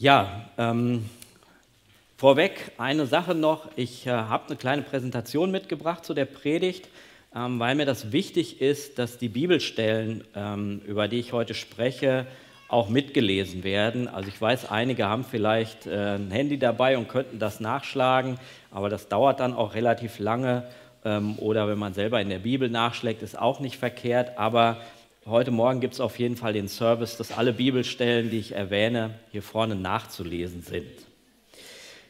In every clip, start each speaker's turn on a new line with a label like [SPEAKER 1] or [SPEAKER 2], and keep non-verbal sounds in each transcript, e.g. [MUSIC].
[SPEAKER 1] Ja, ähm, vorweg eine Sache noch. Ich äh, habe eine kleine Präsentation mitgebracht zu der Predigt, ähm, weil mir das wichtig ist, dass die Bibelstellen, ähm, über die ich heute spreche, auch mitgelesen werden. Also ich weiß, einige haben vielleicht äh, ein Handy dabei und könnten das nachschlagen, aber das dauert dann auch relativ lange. Ähm, oder wenn man selber in der Bibel nachschlägt, ist auch nicht verkehrt. Aber Heute Morgen gibt es auf jeden Fall den Service, dass alle Bibelstellen, die ich erwähne, hier vorne nachzulesen sind.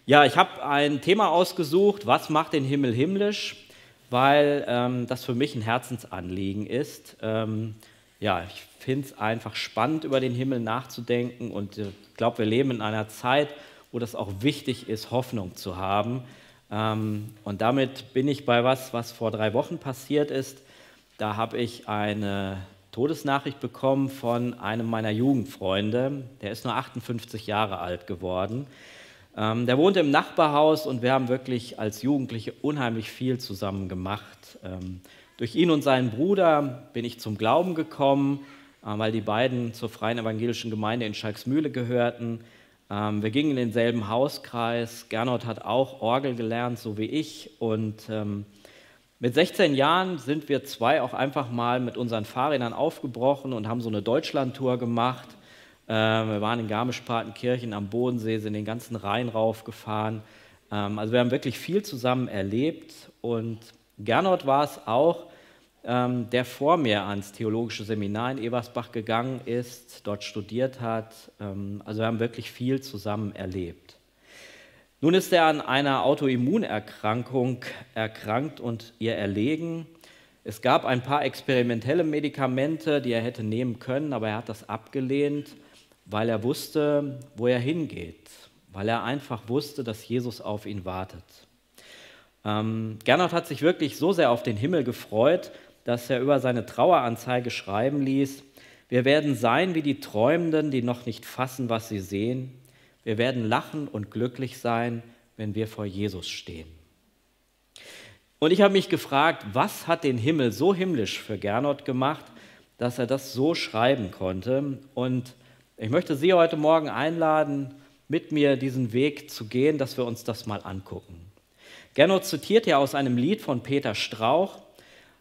[SPEAKER 1] Ja, ich habe ein Thema ausgesucht, was macht den Himmel himmlisch, weil ähm, das für mich ein Herzensanliegen ist. Ähm, ja, ich finde es einfach spannend, über den Himmel nachzudenken und ich glaube, wir leben in einer Zeit, wo das auch wichtig ist, Hoffnung zu haben. Ähm, und damit bin ich bei was, was vor drei Wochen passiert ist. Da habe ich eine Todesnachricht bekommen von einem meiner Jugendfreunde. Der ist nur 58 Jahre alt geworden. Ähm, der wohnte im Nachbarhaus und wir haben wirklich als Jugendliche unheimlich viel zusammen gemacht. Ähm, durch ihn und seinen Bruder bin ich zum Glauben gekommen, äh, weil die beiden zur Freien Evangelischen Gemeinde in Schalksmühle gehörten. Ähm, wir gingen in denselben Hauskreis. Gernot hat auch Orgel gelernt, so wie ich. Und ähm, mit 16 Jahren sind wir zwei auch einfach mal mit unseren Fahrrädern aufgebrochen und haben so eine Deutschlandtour gemacht. Ähm, wir waren in Garmisch-Partenkirchen am Bodensee, sind den ganzen Rhein raufgefahren. Ähm, also wir haben wirklich viel zusammen erlebt und Gernot war es auch, ähm, der vor mir ans Theologische Seminar in Ebersbach gegangen ist, dort studiert hat. also wir haben wirklich viel zusammen erlebt. Nun ist er an einer Autoimmunerkrankung erkrankt und ihr erlegen. Es gab ein paar experimentelle Medikamente, die er hätte nehmen können, aber er hat das abgelehnt, weil er wusste, wo er hingeht, weil er einfach wusste, dass Jesus auf ihn wartet. Ähm, Gernot hat sich wirklich so sehr auf den Himmel gefreut, dass er über seine Traueranzeige schreiben ließ, wir werden sein wie die Träumenden, die noch nicht fassen, was sie sehen. Wir werden lachen und glücklich sein, wenn wir vor Jesus stehen. Und ich habe mich gefragt, was hat den Himmel so himmlisch für Gernot gemacht, dass er das so schreiben konnte. Und ich möchte Sie heute Morgen einladen, mit mir diesen Weg zu gehen, dass wir uns das mal angucken. Gernot zitiert ja aus einem Lied von Peter Strauch.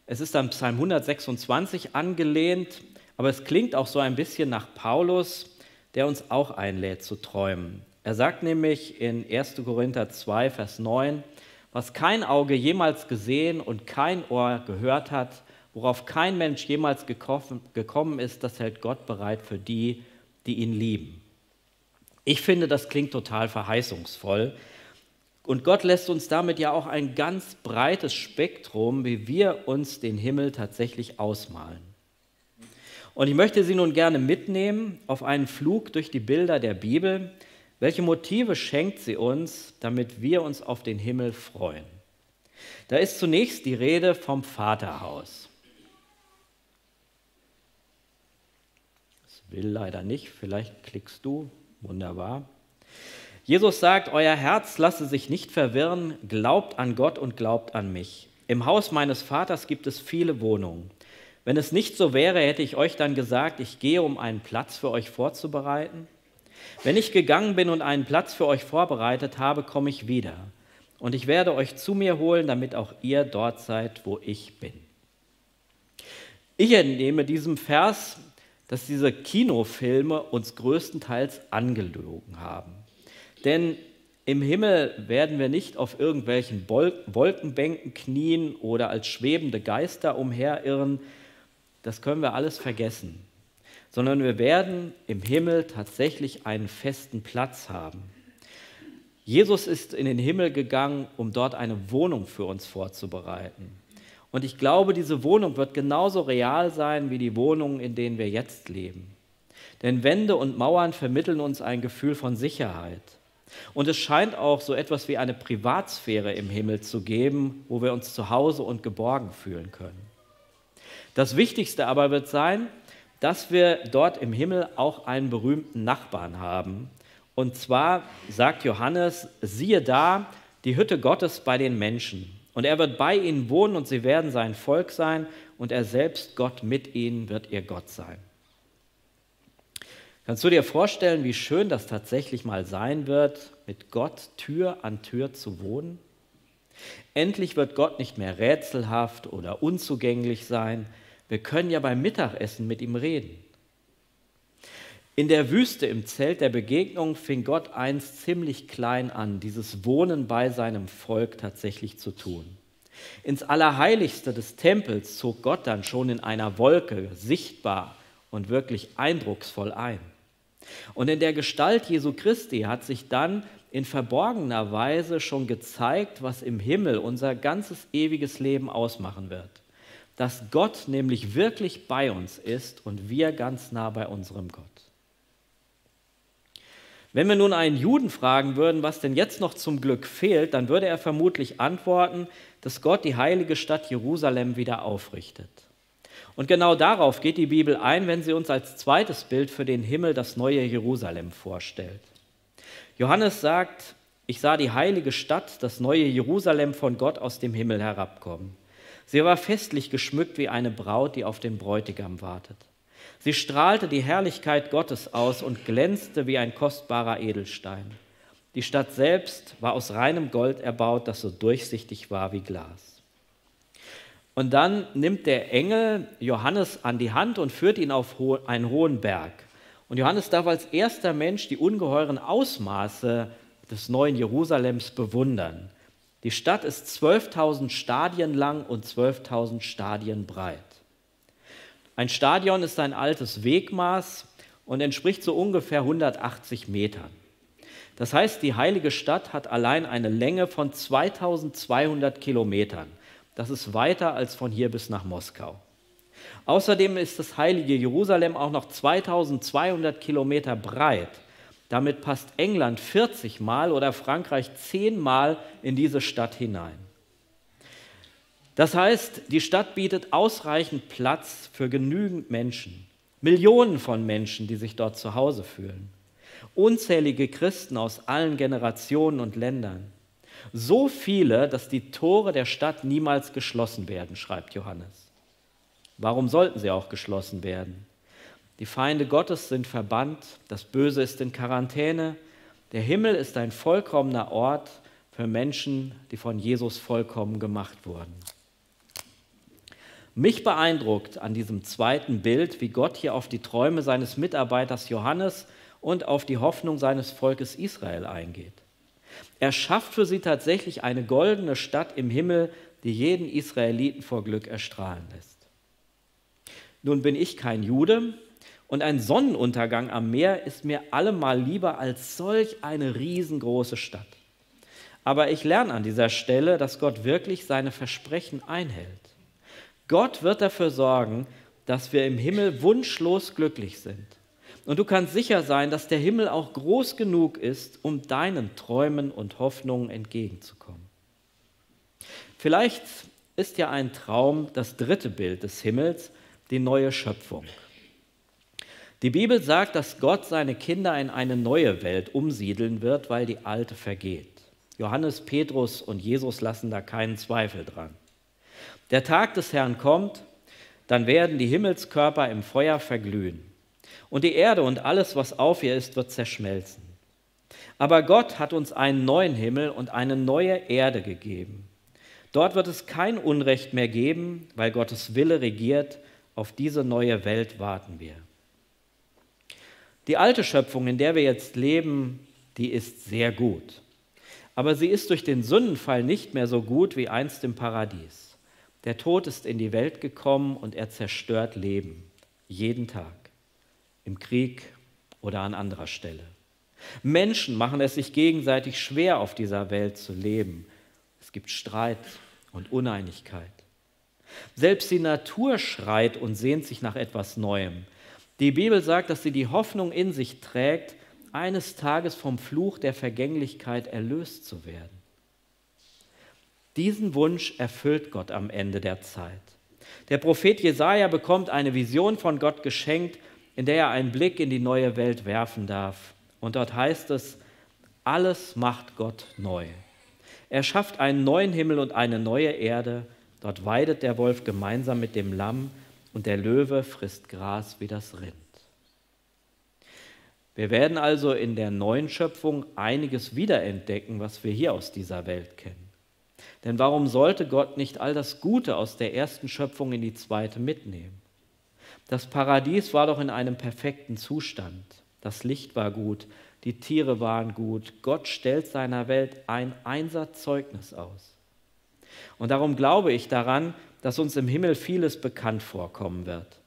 [SPEAKER 1] Es ist an Psalm 126 angelehnt, aber es klingt auch so ein bisschen nach Paulus, der uns auch einlädt zu träumen. Er sagt nämlich in 1. Korinther 2, Vers 9, was kein Auge jemals gesehen und kein Ohr gehört hat, worauf kein Mensch jemals gekommen ist, das hält Gott bereit für die, die ihn lieben. Ich finde, das klingt total verheißungsvoll. Und Gott lässt uns damit ja auch ein ganz breites Spektrum, wie wir uns den Himmel tatsächlich ausmalen. Und ich möchte Sie nun gerne mitnehmen auf einen Flug durch die Bilder der Bibel. Welche Motive schenkt sie uns, damit wir uns auf den Himmel freuen? Da ist zunächst die Rede vom Vaterhaus. Das will leider nicht, vielleicht klickst du. Wunderbar. Jesus sagt, euer Herz lasse sich nicht verwirren, glaubt an Gott und glaubt an mich. Im Haus meines Vaters gibt es viele Wohnungen. Wenn es nicht so wäre, hätte ich euch dann gesagt, ich gehe, um einen Platz für euch vorzubereiten. Wenn ich gegangen bin und einen Platz für euch vorbereitet habe, komme ich wieder. Und ich werde euch zu mir holen, damit auch ihr dort seid, wo ich bin. Ich entnehme diesem Vers, dass diese Kinofilme uns größtenteils angelogen haben. Denn im Himmel werden wir nicht auf irgendwelchen Wolkenbänken knien oder als schwebende Geister umherirren, das können wir alles vergessen, sondern wir werden im Himmel tatsächlich einen festen Platz haben. Jesus ist in den Himmel gegangen, um dort eine Wohnung für uns vorzubereiten. Und ich glaube, diese Wohnung wird genauso real sein wie die Wohnungen, in denen wir jetzt leben. Denn Wände und Mauern vermitteln uns ein Gefühl von Sicherheit. Und es scheint auch so etwas wie eine Privatsphäre im Himmel zu geben, wo wir uns zu Hause und geborgen fühlen können. Das Wichtigste aber wird sein, dass wir dort im Himmel auch einen berühmten Nachbarn haben. Und zwar sagt Johannes, siehe da, die Hütte Gottes bei den Menschen. Und er wird bei ihnen wohnen und sie werden sein Volk sein und er selbst, Gott mit ihnen, wird ihr Gott sein. Kannst du dir vorstellen, wie schön das tatsächlich mal sein wird, mit Gott Tür an Tür zu wohnen? Endlich wird Gott nicht mehr rätselhaft oder unzugänglich sein. Wir können ja beim Mittagessen mit ihm reden. In der Wüste im Zelt der Begegnung fing Gott einst ziemlich klein an, dieses Wohnen bei seinem Volk tatsächlich zu tun. Ins Allerheiligste des Tempels zog Gott dann schon in einer Wolke sichtbar und wirklich eindrucksvoll ein. Und in der Gestalt Jesu Christi hat sich dann in verborgener Weise schon gezeigt, was im Himmel unser ganzes ewiges Leben ausmachen wird. Dass Gott nämlich wirklich bei uns ist und wir ganz nah bei unserem Gott. Wenn wir nun einen Juden fragen würden, was denn jetzt noch zum Glück fehlt, dann würde er vermutlich antworten, dass Gott die heilige Stadt Jerusalem wieder aufrichtet. Und genau darauf geht die Bibel ein, wenn sie uns als zweites Bild für den Himmel das neue Jerusalem vorstellt. Johannes sagt, ich sah die heilige Stadt, das neue Jerusalem von Gott aus dem Himmel herabkommen. Sie war festlich geschmückt wie eine Braut, die auf den Bräutigam wartet. Sie strahlte die Herrlichkeit Gottes aus und glänzte wie ein kostbarer Edelstein. Die Stadt selbst war aus reinem Gold erbaut, das so durchsichtig war wie Glas. Und dann nimmt der Engel Johannes an die Hand und führt ihn auf einen hohen Berg. Und Johannes darf als erster Mensch die ungeheuren Ausmaße des neuen Jerusalems bewundern. Die Stadt ist 12.000 Stadien lang und 12.000 Stadien breit. Ein Stadion ist ein altes Wegmaß und entspricht so ungefähr 180 Metern. Das heißt, die heilige Stadt hat allein eine Länge von 2200 Kilometern. Das ist weiter als von hier bis nach Moskau. Außerdem ist das heilige Jerusalem auch noch 2200 Kilometer breit. Damit passt England 40 Mal oder Frankreich 10 Mal in diese Stadt hinein. Das heißt, die Stadt bietet ausreichend Platz für genügend Menschen, Millionen von Menschen, die sich dort zu Hause fühlen, unzählige Christen aus allen Generationen und Ländern. So viele, dass die Tore der Stadt niemals geschlossen werden, schreibt Johannes. Warum sollten sie auch geschlossen werden? Die Feinde Gottes sind verbannt, das Böse ist in Quarantäne, der Himmel ist ein vollkommener Ort für Menschen, die von Jesus vollkommen gemacht wurden. Mich beeindruckt an diesem zweiten Bild, wie Gott hier auf die Träume seines Mitarbeiters Johannes und auf die Hoffnung seines Volkes Israel eingeht. Er schafft für sie tatsächlich eine goldene Stadt im Himmel, die jeden Israeliten vor Glück erstrahlen lässt. Nun bin ich kein Jude und ein Sonnenuntergang am Meer ist mir allemal lieber als solch eine riesengroße Stadt. Aber ich lerne an dieser Stelle, dass Gott wirklich seine Versprechen einhält. Gott wird dafür sorgen, dass wir im Himmel wunschlos glücklich sind. Und du kannst sicher sein, dass der Himmel auch groß genug ist, um deinen Träumen und Hoffnungen entgegenzukommen. Vielleicht ist ja ein Traum das dritte Bild des Himmels, die neue Schöpfung. Die Bibel sagt, dass Gott seine Kinder in eine neue Welt umsiedeln wird, weil die alte vergeht. Johannes, Petrus und Jesus lassen da keinen Zweifel dran. Der Tag des Herrn kommt, dann werden die Himmelskörper im Feuer verglühen. Und die Erde und alles, was auf ihr ist, wird zerschmelzen. Aber Gott hat uns einen neuen Himmel und eine neue Erde gegeben. Dort wird es kein Unrecht mehr geben, weil Gottes Wille regiert. Auf diese neue Welt warten wir. Die alte Schöpfung, in der wir jetzt leben, die ist sehr gut. Aber sie ist durch den Sündenfall nicht mehr so gut wie einst im Paradies. Der Tod ist in die Welt gekommen und er zerstört Leben. Jeden Tag im Krieg oder an anderer Stelle. Menschen machen es sich gegenseitig schwer, auf dieser Welt zu leben. Es gibt Streit und Uneinigkeit. Selbst die Natur schreit und sehnt sich nach etwas Neuem. Die Bibel sagt, dass sie die Hoffnung in sich trägt, eines Tages vom Fluch der Vergänglichkeit erlöst zu werden. Diesen Wunsch erfüllt Gott am Ende der Zeit. Der Prophet Jesaja bekommt eine Vision von Gott geschenkt in der er einen Blick in die neue Welt werfen darf. Und dort heißt es, alles macht Gott neu. Er schafft einen neuen Himmel und eine neue Erde. Dort weidet der Wolf gemeinsam mit dem Lamm und der Löwe frisst Gras wie das Rind. Wir werden also in der neuen Schöpfung einiges wiederentdecken, was wir hier aus dieser Welt kennen. Denn warum sollte Gott nicht all das Gute aus der ersten Schöpfung in die zweite mitnehmen? Das Paradies war doch in einem perfekten Zustand. Das Licht war gut, die Tiere waren gut. Gott stellt seiner Welt ein Einsatzzeugnis aus. Und darum glaube ich daran, dass uns im Himmel vieles bekannt vorkommen wird.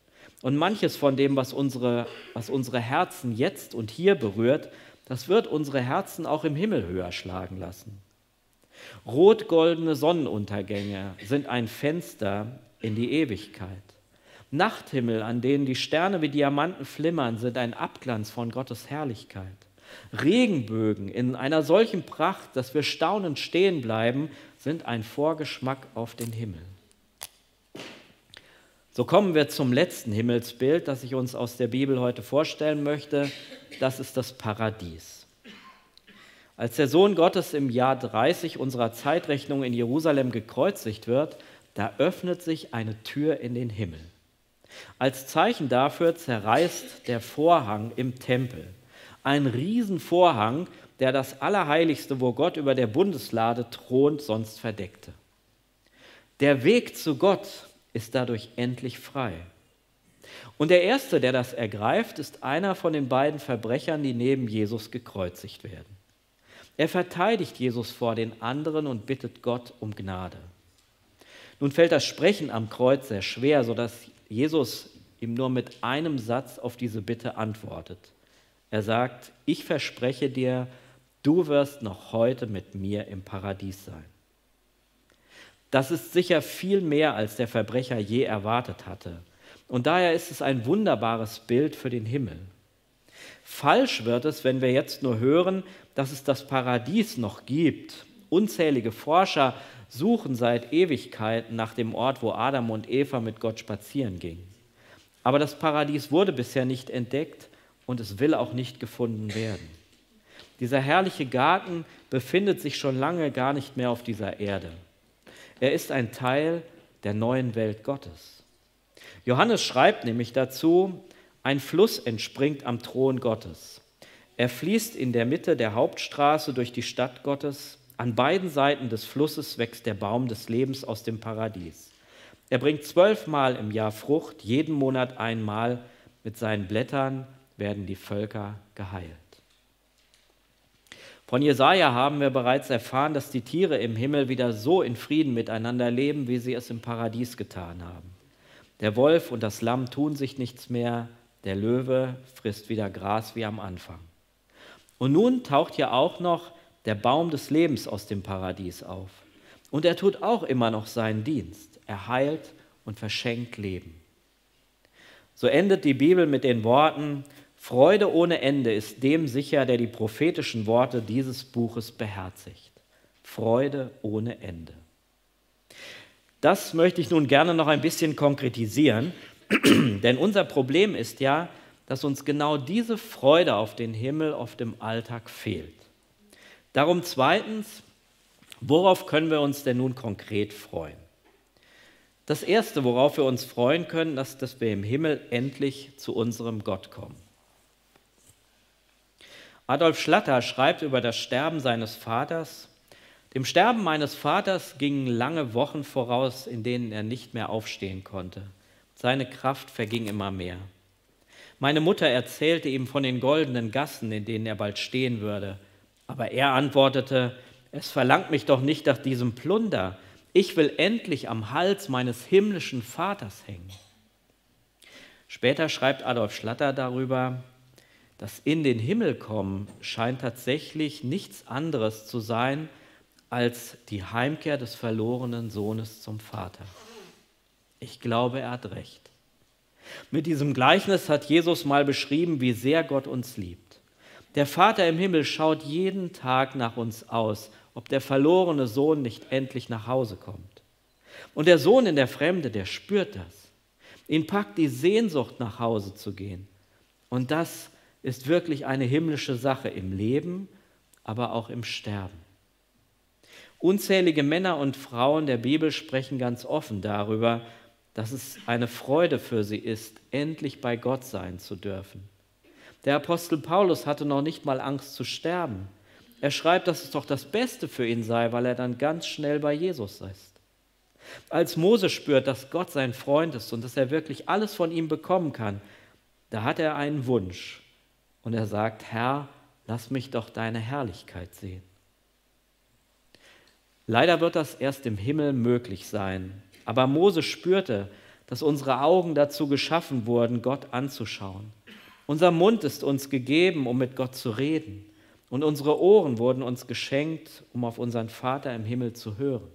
[SPEAKER 1] Und manches von dem, was unsere, was unsere Herzen jetzt und hier berührt, das wird unsere Herzen auch im Himmel höher schlagen lassen. Rot-goldene Sonnenuntergänge sind ein Fenster in die Ewigkeit. Nachthimmel, an denen die Sterne wie Diamanten flimmern, sind ein Abglanz von Gottes Herrlichkeit. Regenbögen in einer solchen Pracht, dass wir staunend stehen bleiben, sind ein Vorgeschmack auf den Himmel. So kommen wir zum letzten Himmelsbild, das ich uns aus der Bibel heute vorstellen möchte. Das ist das Paradies. Als der Sohn Gottes im Jahr 30 unserer Zeitrechnung in Jerusalem gekreuzigt wird, da öffnet sich eine Tür in den Himmel. Als Zeichen dafür zerreißt der Vorhang im Tempel. Ein Riesenvorhang, der das Allerheiligste, wo Gott über der Bundeslade thront, sonst verdeckte. Der Weg zu Gott ist dadurch endlich frei. Und der Erste, der das ergreift, ist einer von den beiden Verbrechern, die neben Jesus gekreuzigt werden. Er verteidigt Jesus vor den anderen und bittet Gott um Gnade. Nun fällt das Sprechen am Kreuz sehr schwer, sodass Jesus ihm nur mit einem Satz auf diese Bitte antwortet. Er sagt, ich verspreche dir, du wirst noch heute mit mir im Paradies sein. Das ist sicher viel mehr, als der Verbrecher je erwartet hatte. Und daher ist es ein wunderbares Bild für den Himmel. Falsch wird es, wenn wir jetzt nur hören, dass es das Paradies noch gibt. Unzählige Forscher suchen seit Ewigkeiten nach dem Ort, wo Adam und Eva mit Gott spazieren gingen. Aber das Paradies wurde bisher nicht entdeckt und es will auch nicht gefunden werden. Dieser herrliche Garten befindet sich schon lange gar nicht mehr auf dieser Erde. Er ist ein Teil der neuen Welt Gottes. Johannes schreibt nämlich dazu, ein Fluss entspringt am Thron Gottes. Er fließt in der Mitte der Hauptstraße durch die Stadt Gottes. An beiden Seiten des Flusses wächst der Baum des Lebens aus dem Paradies. Er bringt zwölfmal im Jahr Frucht, jeden Monat einmal. Mit seinen Blättern werden die Völker geheilt. Von Jesaja haben wir bereits erfahren, dass die Tiere im Himmel wieder so in Frieden miteinander leben, wie sie es im Paradies getan haben. Der Wolf und das Lamm tun sich nichts mehr, der Löwe frisst wieder Gras wie am Anfang. Und nun taucht ja auch noch der Baum des Lebens aus dem Paradies auf. Und er tut auch immer noch seinen Dienst. Er heilt und verschenkt Leben. So endet die Bibel mit den Worten, Freude ohne Ende ist dem sicher, der die prophetischen Worte dieses Buches beherzigt. Freude ohne Ende. Das möchte ich nun gerne noch ein bisschen konkretisieren, [CLEARS THROAT] denn unser Problem ist ja, dass uns genau diese Freude auf den Himmel oft im Alltag fehlt. Darum zweitens, worauf können wir uns denn nun konkret freuen? Das Erste, worauf wir uns freuen können, ist, dass wir im Himmel endlich zu unserem Gott kommen. Adolf Schlatter schreibt über das Sterben seines Vaters, dem Sterben meines Vaters gingen lange Wochen voraus, in denen er nicht mehr aufstehen konnte. Seine Kraft verging immer mehr. Meine Mutter erzählte ihm von den goldenen Gassen, in denen er bald stehen würde. Aber er antwortete, es verlangt mich doch nicht nach diesem Plunder. Ich will endlich am Hals meines himmlischen Vaters hängen. Später schreibt Adolf Schlatter darüber, das in den Himmel kommen scheint tatsächlich nichts anderes zu sein als die Heimkehr des verlorenen Sohnes zum Vater. Ich glaube, er hat recht. Mit diesem Gleichnis hat Jesus mal beschrieben, wie sehr Gott uns liebt. Der Vater im Himmel schaut jeden Tag nach uns aus, ob der verlorene Sohn nicht endlich nach Hause kommt. Und der Sohn in der Fremde, der spürt das. Ihn packt die Sehnsucht, nach Hause zu gehen. Und das ist wirklich eine himmlische Sache im Leben, aber auch im Sterben. Unzählige Männer und Frauen der Bibel sprechen ganz offen darüber, dass es eine Freude für sie ist, endlich bei Gott sein zu dürfen. Der Apostel Paulus hatte noch nicht mal Angst zu sterben. Er schreibt, dass es doch das Beste für ihn sei, weil er dann ganz schnell bei Jesus ist. Als Mose spürt, dass Gott sein Freund ist und dass er wirklich alles von ihm bekommen kann, da hat er einen Wunsch und er sagt, Herr, lass mich doch deine Herrlichkeit sehen. Leider wird das erst im Himmel möglich sein, aber Mose spürte, dass unsere Augen dazu geschaffen wurden, Gott anzuschauen. Unser Mund ist uns gegeben, um mit Gott zu reden. Und unsere Ohren wurden uns geschenkt, um auf unseren Vater im Himmel zu hören.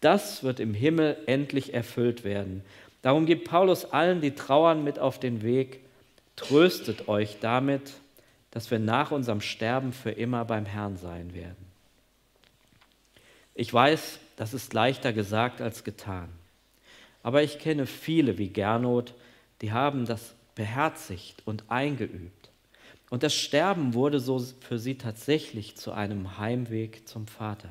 [SPEAKER 1] Das wird im Himmel endlich erfüllt werden. Darum gibt Paulus allen, die trauern, mit auf den Weg. Tröstet euch damit, dass wir nach unserem Sterben für immer beim Herrn sein werden. Ich weiß, das ist leichter gesagt als getan. Aber ich kenne viele wie Gernot, die haben das beherzigt und eingeübt. Und das Sterben wurde so für sie tatsächlich zu einem Heimweg zum Vater.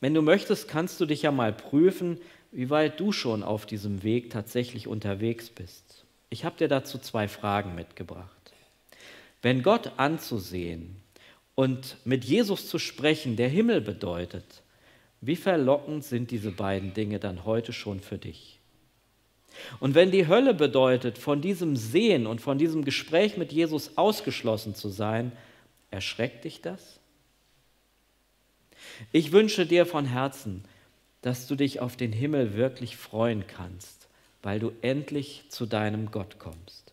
[SPEAKER 1] Wenn du möchtest, kannst du dich ja mal prüfen, wie weit du schon auf diesem Weg tatsächlich unterwegs bist. Ich habe dir dazu zwei Fragen mitgebracht. Wenn Gott anzusehen und mit Jesus zu sprechen der Himmel bedeutet, wie verlockend sind diese beiden Dinge dann heute schon für dich? Und wenn die Hölle bedeutet, von diesem Sehen und von diesem Gespräch mit Jesus ausgeschlossen zu sein, erschreckt dich das? Ich wünsche dir von Herzen, dass du dich auf den Himmel wirklich freuen kannst, weil du endlich zu deinem Gott kommst.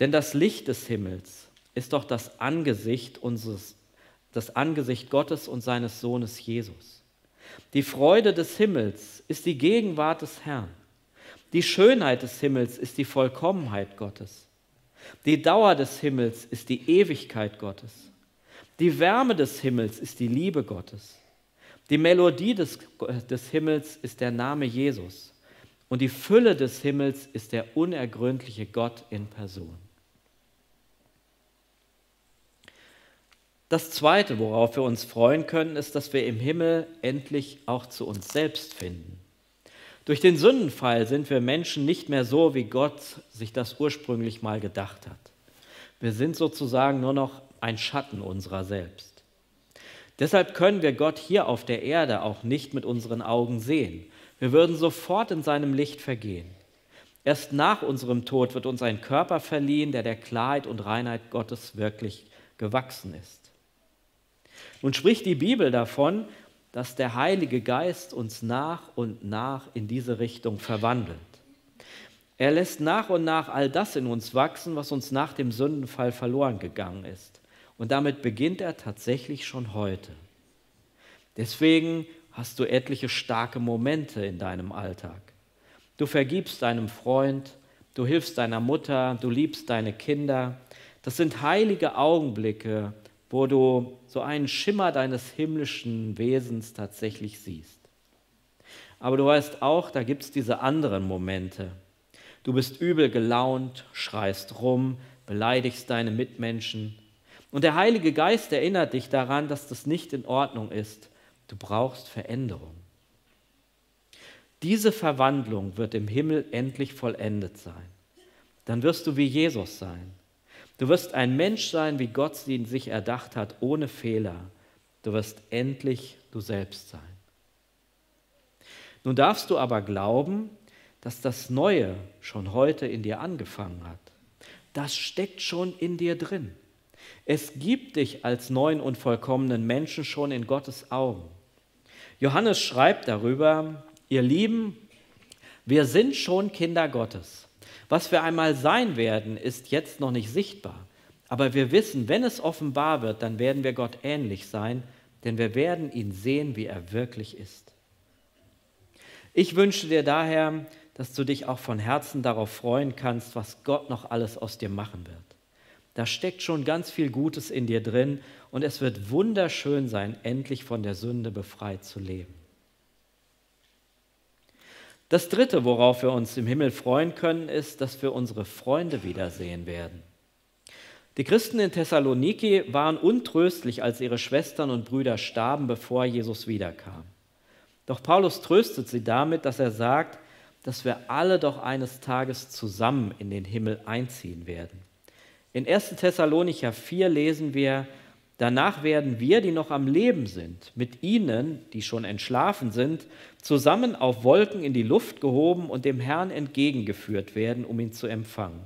[SPEAKER 1] Denn das Licht des Himmels ist doch das Angesicht unseres, das Angesicht Gottes und seines Sohnes Jesus. Die Freude des Himmels ist die Gegenwart des Herrn. Die Schönheit des Himmels ist die Vollkommenheit Gottes. Die Dauer des Himmels ist die Ewigkeit Gottes. Die Wärme des Himmels ist die Liebe Gottes. Die Melodie des, des Himmels ist der Name Jesus. Und die Fülle des Himmels ist der unergründliche Gott in Person. Das Zweite, worauf wir uns freuen können, ist, dass wir im Himmel endlich auch zu uns selbst finden. Durch den Sündenfall sind wir Menschen nicht mehr so, wie Gott sich das ursprünglich mal gedacht hat. Wir sind sozusagen nur noch ein Schatten unserer selbst. Deshalb können wir Gott hier auf der Erde auch nicht mit unseren Augen sehen. Wir würden sofort in seinem Licht vergehen. Erst nach unserem Tod wird uns ein Körper verliehen, der der Klarheit und Reinheit Gottes wirklich gewachsen ist. Nun spricht die Bibel davon, dass der Heilige Geist uns nach und nach in diese Richtung verwandelt. Er lässt nach und nach all das in uns wachsen, was uns nach dem Sündenfall verloren gegangen ist. Und damit beginnt er tatsächlich schon heute. Deswegen hast du etliche starke Momente in deinem Alltag. Du vergibst deinem Freund, du hilfst deiner Mutter, du liebst deine Kinder. Das sind heilige Augenblicke, wo du so einen Schimmer deines himmlischen Wesens tatsächlich siehst. Aber du weißt auch, da gibt es diese anderen Momente. Du bist übel gelaunt, schreist rum, beleidigst deine Mitmenschen. Und der Heilige Geist erinnert dich daran, dass das nicht in Ordnung ist. Du brauchst Veränderung. Diese Verwandlung wird im Himmel endlich vollendet sein. Dann wirst du wie Jesus sein. Du wirst ein Mensch sein, wie Gott ihn sich erdacht hat, ohne Fehler. Du wirst endlich du selbst sein. Nun darfst du aber glauben, dass das Neue schon heute in dir angefangen hat. Das steckt schon in dir drin. Es gibt dich als neuen und vollkommenen Menschen schon in Gottes Augen. Johannes schreibt darüber, ihr Lieben, wir sind schon Kinder Gottes. Was wir einmal sein werden, ist jetzt noch nicht sichtbar. Aber wir wissen, wenn es offenbar wird, dann werden wir Gott ähnlich sein, denn wir werden ihn sehen, wie er wirklich ist. Ich wünsche dir daher, dass du dich auch von Herzen darauf freuen kannst, was Gott noch alles aus dir machen wird. Da steckt schon ganz viel Gutes in dir drin und es wird wunderschön sein, endlich von der Sünde befreit zu leben. Das Dritte, worauf wir uns im Himmel freuen können, ist, dass wir unsere Freunde wiedersehen werden. Die Christen in Thessaloniki waren untröstlich, als ihre Schwestern und Brüder starben, bevor Jesus wiederkam. Doch Paulus tröstet sie damit, dass er sagt, dass wir alle doch eines Tages zusammen in den Himmel einziehen werden. In 1. Thessalonicher 4 lesen wir, danach werden wir, die noch am Leben sind, mit ihnen, die schon entschlafen sind, zusammen auf Wolken in die Luft gehoben und dem Herrn entgegengeführt werden, um ihn zu empfangen.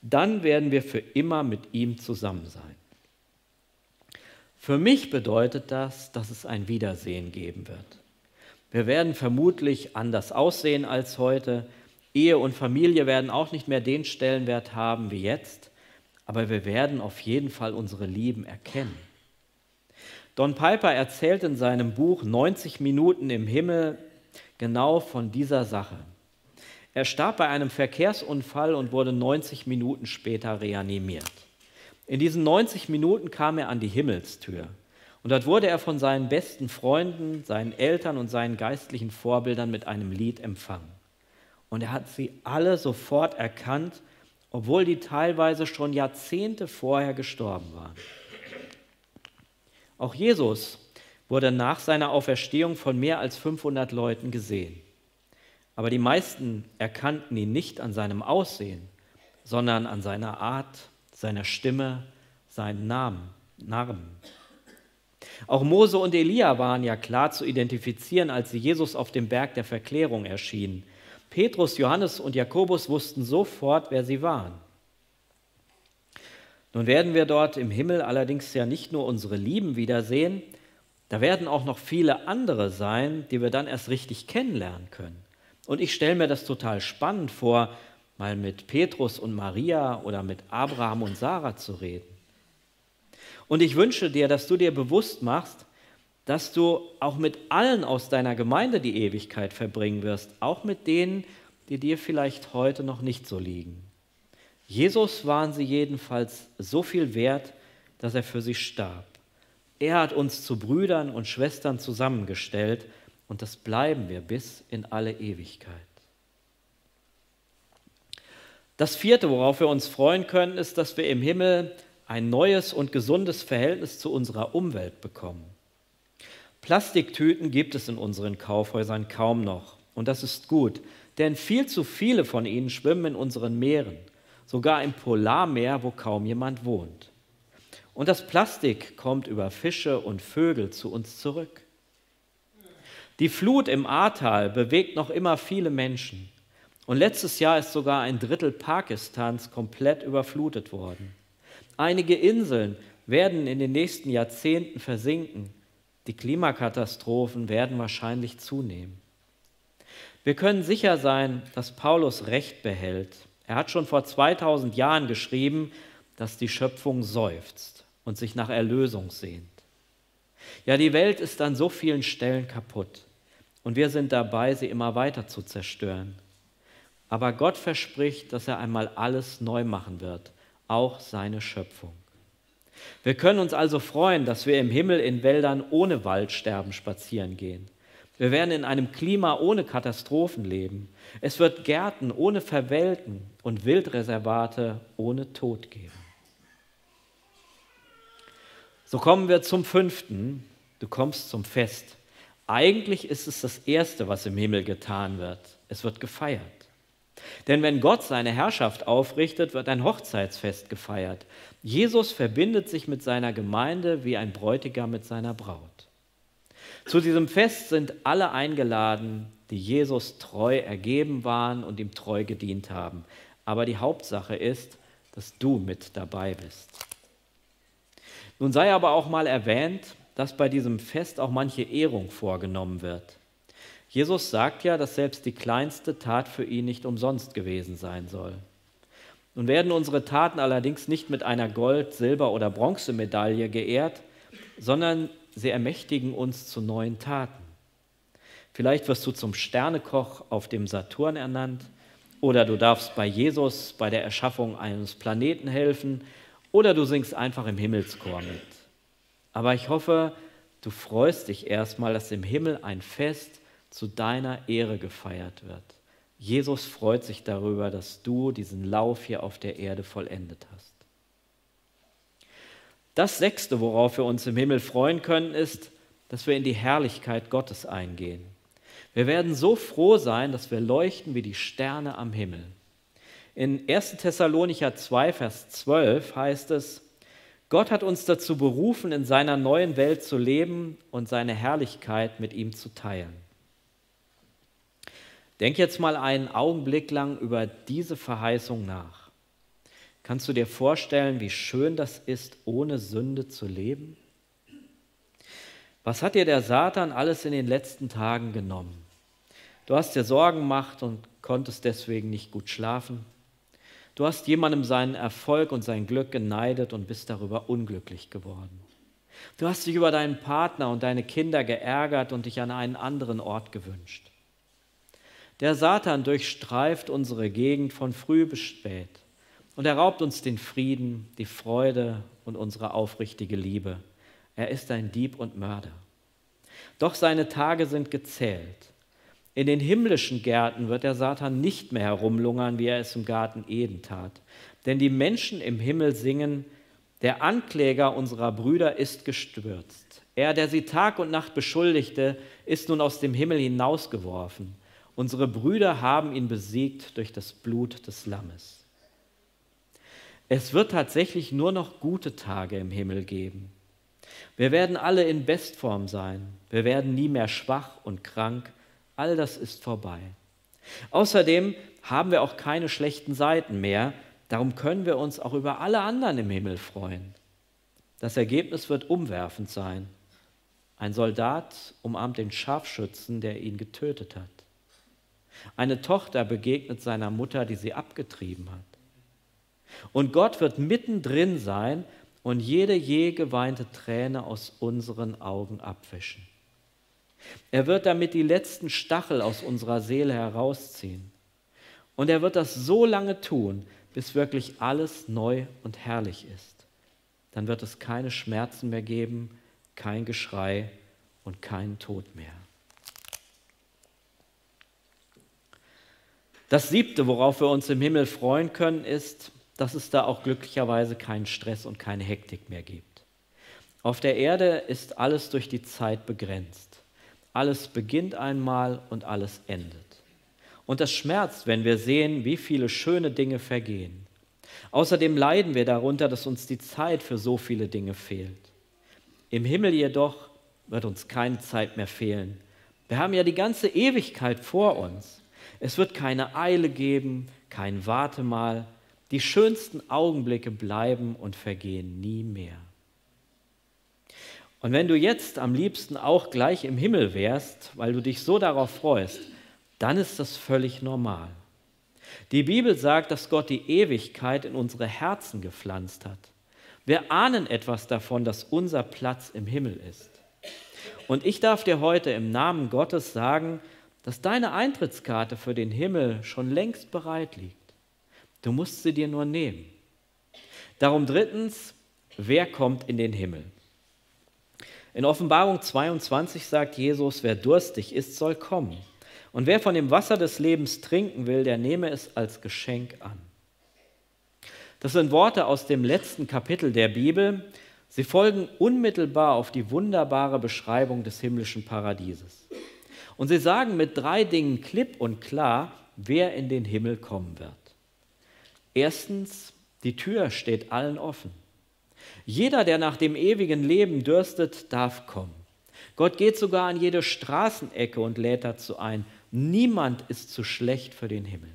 [SPEAKER 1] Dann werden wir für immer mit ihm zusammen sein. Für mich bedeutet das, dass es ein Wiedersehen geben wird. Wir werden vermutlich anders aussehen als heute. Ehe und Familie werden auch nicht mehr den Stellenwert haben wie jetzt, aber wir werden auf jeden Fall unsere Lieben erkennen. Don Piper erzählt in seinem Buch 90 Minuten im Himmel genau von dieser Sache. Er starb bei einem Verkehrsunfall und wurde 90 Minuten später reanimiert. In diesen 90 Minuten kam er an die Himmelstür. Und dort wurde er von seinen besten Freunden, seinen Eltern und seinen geistlichen Vorbildern mit einem Lied empfangen. Und er hat sie alle sofort erkannt, obwohl die teilweise schon Jahrzehnte vorher gestorben waren. Auch Jesus wurde nach seiner Auferstehung von mehr als 500 Leuten gesehen. Aber die meisten erkannten ihn nicht an seinem Aussehen, sondern an seiner Art, seiner Stimme, seinen Namen, Namen. Auch Mose und Elia waren ja klar zu identifizieren, als sie Jesus auf dem Berg der Verklärung erschienen. Petrus, Johannes und Jakobus wussten sofort, wer sie waren. Nun werden wir dort im Himmel allerdings ja nicht nur unsere Lieben wiedersehen, da werden auch noch viele andere sein, die wir dann erst richtig kennenlernen können. Und ich stelle mir das total spannend vor, mal mit Petrus und Maria oder mit Abraham und Sarah zu reden. Und ich wünsche dir, dass du dir bewusst machst, dass du auch mit allen aus deiner Gemeinde die Ewigkeit verbringen wirst, auch mit denen, die dir vielleicht heute noch nicht so liegen. Jesus waren sie jedenfalls so viel wert, dass er für sie starb. Er hat uns zu Brüdern und Schwestern zusammengestellt und das bleiben wir bis in alle Ewigkeit. Das vierte, worauf wir uns freuen können, ist, dass wir im Himmel ein neues und gesundes Verhältnis zu unserer Umwelt bekommen. Plastiktüten gibt es in unseren Kaufhäusern kaum noch. Und das ist gut, denn viel zu viele von ihnen schwimmen in unseren Meeren, sogar im Polarmeer, wo kaum jemand wohnt. Und das Plastik kommt über Fische und Vögel zu uns zurück. Die Flut im Ahrtal bewegt noch immer viele Menschen. Und letztes Jahr ist sogar ein Drittel Pakistans komplett überflutet worden. Einige Inseln werden in den nächsten Jahrzehnten versinken. Die Klimakatastrophen werden wahrscheinlich zunehmen. Wir können sicher sein, dass Paulus Recht behält. Er hat schon vor 2000 Jahren geschrieben, dass die Schöpfung seufzt und sich nach Erlösung sehnt. Ja, die Welt ist an so vielen Stellen kaputt und wir sind dabei, sie immer weiter zu zerstören. Aber Gott verspricht, dass er einmal alles neu machen wird auch seine Schöpfung. Wir können uns also freuen, dass wir im Himmel in Wäldern ohne Waldsterben spazieren gehen. Wir werden in einem Klima ohne Katastrophen leben. Es wird Gärten ohne Verwelken und Wildreservate ohne Tod geben. So kommen wir zum fünften. Du kommst zum Fest. Eigentlich ist es das Erste, was im Himmel getan wird. Es wird gefeiert. Denn wenn Gott seine Herrschaft aufrichtet, wird ein Hochzeitsfest gefeiert. Jesus verbindet sich mit seiner Gemeinde wie ein Bräutigam mit seiner Braut. Zu diesem Fest sind alle eingeladen, die Jesus treu ergeben waren und ihm treu gedient haben. Aber die Hauptsache ist, dass du mit dabei bist. Nun sei aber auch mal erwähnt, dass bei diesem Fest auch manche Ehrung vorgenommen wird. Jesus sagt ja, dass selbst die kleinste Tat für ihn nicht umsonst gewesen sein soll. Nun werden unsere Taten allerdings nicht mit einer Gold-, Silber- oder Bronzemedaille geehrt, sondern sie ermächtigen uns zu neuen Taten. Vielleicht wirst du zum Sternekoch auf dem Saturn ernannt oder du darfst bei Jesus bei der Erschaffung eines Planeten helfen oder du singst einfach im Himmelschor mit. Aber ich hoffe, du freust dich erstmal, dass im Himmel ein Fest zu deiner Ehre gefeiert wird. Jesus freut sich darüber, dass du diesen Lauf hier auf der Erde vollendet hast. Das sechste, worauf wir uns im Himmel freuen können, ist, dass wir in die Herrlichkeit Gottes eingehen. Wir werden so froh sein, dass wir leuchten wie die Sterne am Himmel. In 1. Thessalonicher 2, Vers 12 heißt es, Gott hat uns dazu berufen, in seiner neuen Welt zu leben und seine Herrlichkeit mit ihm zu teilen. Denk jetzt mal einen Augenblick lang über diese Verheißung nach. Kannst du dir vorstellen, wie schön das ist, ohne Sünde zu leben? Was hat dir der Satan alles in den letzten Tagen genommen? Du hast dir Sorgen gemacht und konntest deswegen nicht gut schlafen. Du hast jemandem seinen Erfolg und sein Glück geneidet und bist darüber unglücklich geworden. Du hast dich über deinen Partner und deine Kinder geärgert und dich an einen anderen Ort gewünscht. Der Satan durchstreift unsere Gegend von früh bis spät und er raubt uns den Frieden, die Freude und unsere aufrichtige Liebe. Er ist ein Dieb und Mörder. Doch seine Tage sind gezählt. In den himmlischen Gärten wird der Satan nicht mehr herumlungern, wie er es im Garten Eden tat. Denn die Menschen im Himmel singen, der Ankläger unserer Brüder ist gestürzt. Er, der sie Tag und Nacht beschuldigte, ist nun aus dem Himmel hinausgeworfen. Unsere Brüder haben ihn besiegt durch das Blut des Lammes. Es wird tatsächlich nur noch gute Tage im Himmel geben. Wir werden alle in Bestform sein. Wir werden nie mehr schwach und krank. All das ist vorbei. Außerdem haben wir auch keine schlechten Seiten mehr. Darum können wir uns auch über alle anderen im Himmel freuen. Das Ergebnis wird umwerfend sein. Ein Soldat umarmt den Scharfschützen, der ihn getötet hat. Eine Tochter begegnet seiner Mutter, die sie abgetrieben hat. Und Gott wird mittendrin sein und jede je geweinte Träne aus unseren Augen abwischen. Er wird damit die letzten Stachel aus unserer Seele herausziehen. Und er wird das so lange tun, bis wirklich alles neu und herrlich ist. Dann wird es keine Schmerzen mehr geben, kein Geschrei und keinen Tod mehr. Das siebte, worauf wir uns im Himmel freuen können, ist, dass es da auch glücklicherweise keinen Stress und keine Hektik mehr gibt. Auf der Erde ist alles durch die Zeit begrenzt. Alles beginnt einmal und alles endet. Und das schmerzt, wenn wir sehen, wie viele schöne Dinge vergehen. Außerdem leiden wir darunter, dass uns die Zeit für so viele Dinge fehlt. Im Himmel jedoch wird uns keine Zeit mehr fehlen. Wir haben ja die ganze Ewigkeit vor uns. Es wird keine Eile geben, kein Wartemal. Die schönsten Augenblicke bleiben und vergehen nie mehr. Und wenn du jetzt am liebsten auch gleich im Himmel wärst, weil du dich so darauf freust, dann ist das völlig normal. Die Bibel sagt, dass Gott die Ewigkeit in unsere Herzen gepflanzt hat. Wir ahnen etwas davon, dass unser Platz im Himmel ist. Und ich darf dir heute im Namen Gottes sagen, dass deine Eintrittskarte für den Himmel schon längst bereit liegt. Du musst sie dir nur nehmen. Darum drittens, wer kommt in den Himmel? In Offenbarung 22 sagt Jesus, wer durstig ist, soll kommen. Und wer von dem Wasser des Lebens trinken will, der nehme es als Geschenk an. Das sind Worte aus dem letzten Kapitel der Bibel. Sie folgen unmittelbar auf die wunderbare Beschreibung des himmlischen Paradieses. Und sie sagen mit drei Dingen klipp und klar, wer in den Himmel kommen wird. Erstens, die Tür steht allen offen. Jeder, der nach dem ewigen Leben dürstet, darf kommen. Gott geht sogar an jede Straßenecke und lädt dazu ein. Niemand ist zu schlecht für den Himmel.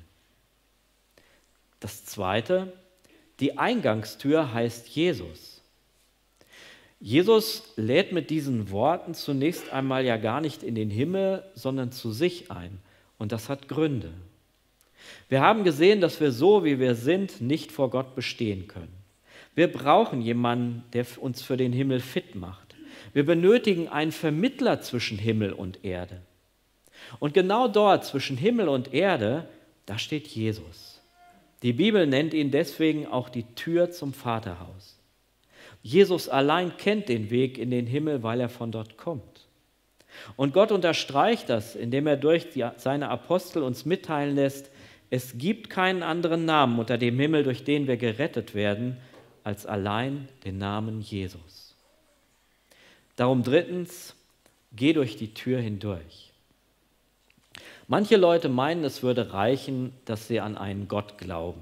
[SPEAKER 1] Das Zweite, die Eingangstür heißt Jesus. Jesus lädt mit diesen Worten zunächst einmal ja gar nicht in den Himmel, sondern zu sich ein. Und das hat Gründe. Wir haben gesehen, dass wir so, wie wir sind, nicht vor Gott bestehen können. Wir brauchen jemanden, der uns für den Himmel fit macht. Wir benötigen einen Vermittler zwischen Himmel und Erde. Und genau dort zwischen Himmel und Erde, da steht Jesus. Die Bibel nennt ihn deswegen auch die Tür zum Vaterhaus. Jesus allein kennt den Weg in den Himmel, weil er von dort kommt. Und Gott unterstreicht das, indem er durch die, seine Apostel uns mitteilen lässt, es gibt keinen anderen Namen unter dem Himmel, durch den wir gerettet werden, als allein den Namen Jesus. Darum drittens, geh durch die Tür hindurch. Manche Leute meinen, es würde reichen, dass sie an einen Gott glauben.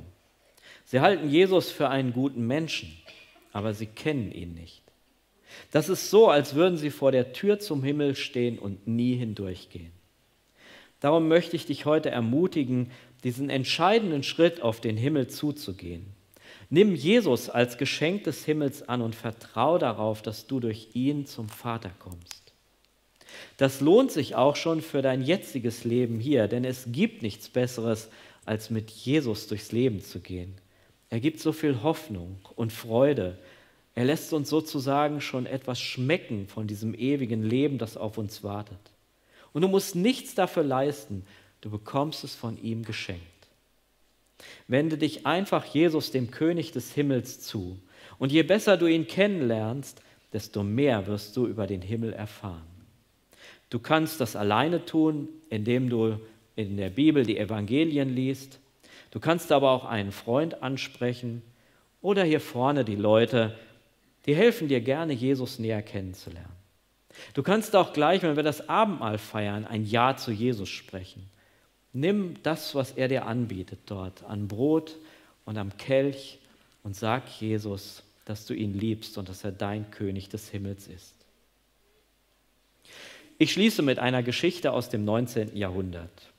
[SPEAKER 1] Sie halten Jesus für einen guten Menschen, aber sie kennen ihn nicht. Das ist so, als würden sie vor der Tür zum Himmel stehen und nie hindurchgehen. Darum möchte ich dich heute ermutigen, diesen entscheidenden Schritt auf den Himmel zuzugehen. Nimm Jesus als Geschenk des Himmels an und vertraue darauf, dass du durch ihn zum Vater kommst. Das lohnt sich auch schon für dein jetziges Leben hier, denn es gibt nichts Besseres, als mit Jesus durchs Leben zu gehen. Er gibt so viel Hoffnung und Freude. Er lässt uns sozusagen schon etwas schmecken von diesem ewigen Leben, das auf uns wartet. Und du musst nichts dafür leisten, du bekommst es von ihm geschenkt. Wende dich einfach Jesus, dem König des Himmels, zu. Und je besser du ihn kennenlernst, desto mehr wirst du über den Himmel erfahren. Du kannst das alleine tun, indem du in der Bibel die Evangelien liest. Du kannst aber auch einen Freund ansprechen oder hier vorne die Leute, die helfen dir gerne, Jesus näher kennenzulernen. Du kannst auch gleich, wenn wir das Abendmahl feiern, ein Ja zu Jesus sprechen. Nimm das, was er dir anbietet dort, an Brot und am Kelch und sag Jesus, dass du ihn liebst und dass er dein König des Himmels ist. Ich schließe mit einer Geschichte aus dem 19. Jahrhundert.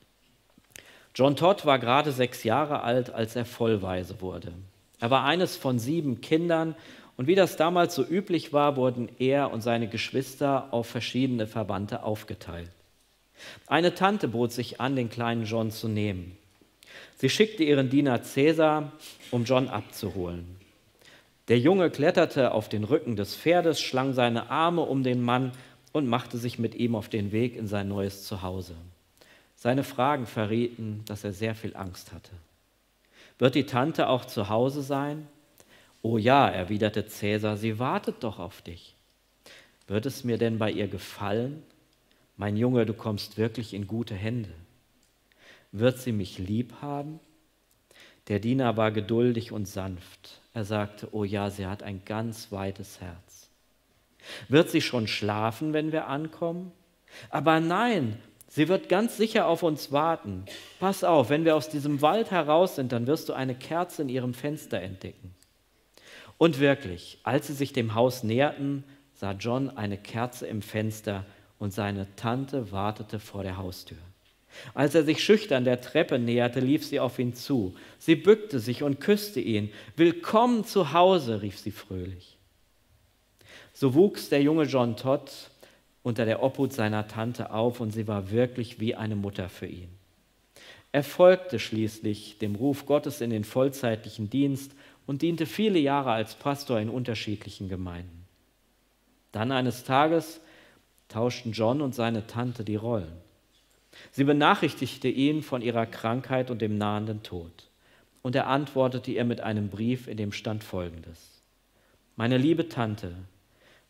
[SPEAKER 1] John Todd war gerade sechs Jahre alt, als er vollweise wurde. Er war eines von sieben Kindern und wie das damals so üblich war, wurden er und seine Geschwister auf verschiedene Verwandte aufgeteilt. Eine Tante bot sich an, den kleinen John zu nehmen. Sie schickte ihren Diener Cäsar, um John abzuholen. Der Junge kletterte auf den Rücken des Pferdes, schlang seine Arme um den Mann und machte sich mit ihm auf den Weg in sein neues Zuhause. Seine Fragen verrieten, dass er sehr viel Angst hatte. Wird die Tante auch zu Hause sein? Oh ja, erwiderte Cäsar, sie wartet doch auf dich. Wird es mir denn bei ihr gefallen? Mein Junge, du kommst wirklich in gute Hände. Wird sie mich lieb haben? Der Diener war geduldig und sanft. Er sagte, oh ja, sie hat ein ganz weites Herz. Wird sie schon schlafen, wenn wir ankommen? Aber nein, sie wird ganz sicher auf uns warten. Pass auf, wenn wir aus diesem Wald heraus sind, dann wirst du eine Kerze in ihrem Fenster entdecken. Und wirklich, als sie sich dem Haus näherten, sah John eine Kerze im Fenster und seine Tante wartete vor der Haustür. Als er sich schüchtern der Treppe näherte, lief sie auf ihn zu. Sie bückte sich und küsste ihn. Willkommen zu Hause, rief sie fröhlich. So wuchs der junge John Todd unter der Obhut seiner Tante auf und sie war wirklich wie eine Mutter für ihn. Er folgte schließlich dem Ruf Gottes in den vollzeitlichen Dienst und diente viele Jahre als Pastor in unterschiedlichen Gemeinden. Dann eines Tages tauschten John und seine Tante die Rollen. Sie benachrichtigte ihn von ihrer Krankheit und dem nahenden Tod. Und er antwortete ihr mit einem Brief, in dem stand Folgendes. Meine liebe Tante,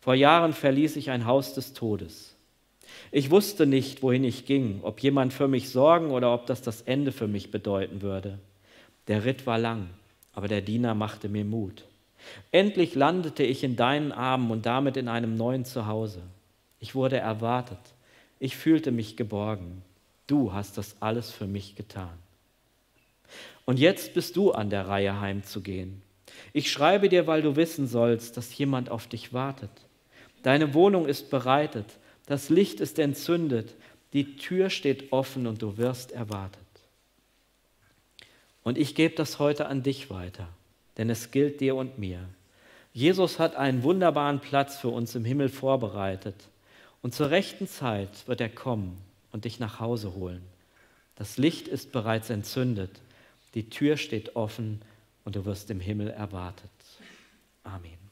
[SPEAKER 1] vor Jahren verließ ich ein Haus des Todes. Ich wusste nicht, wohin ich ging, ob jemand für mich sorgen oder ob das das Ende für mich bedeuten würde. Der Ritt war lang, aber der Diener machte mir Mut. Endlich landete ich in deinen Armen und damit in einem neuen Zuhause. Ich wurde erwartet. Ich fühlte mich geborgen. Du hast das alles für mich getan. Und jetzt bist du an der Reihe heimzugehen. Ich schreibe dir, weil du wissen sollst, dass jemand auf dich wartet. Deine Wohnung ist bereitet, das Licht ist entzündet, die Tür steht offen und du wirst erwartet. Und ich gebe das heute an dich weiter, denn es gilt dir und mir. Jesus hat einen wunderbaren Platz für uns im Himmel vorbereitet. Und zur rechten Zeit wird er kommen und dich nach Hause holen. Das Licht ist bereits entzündet, die Tür steht offen und du wirst im Himmel erwartet. Amen.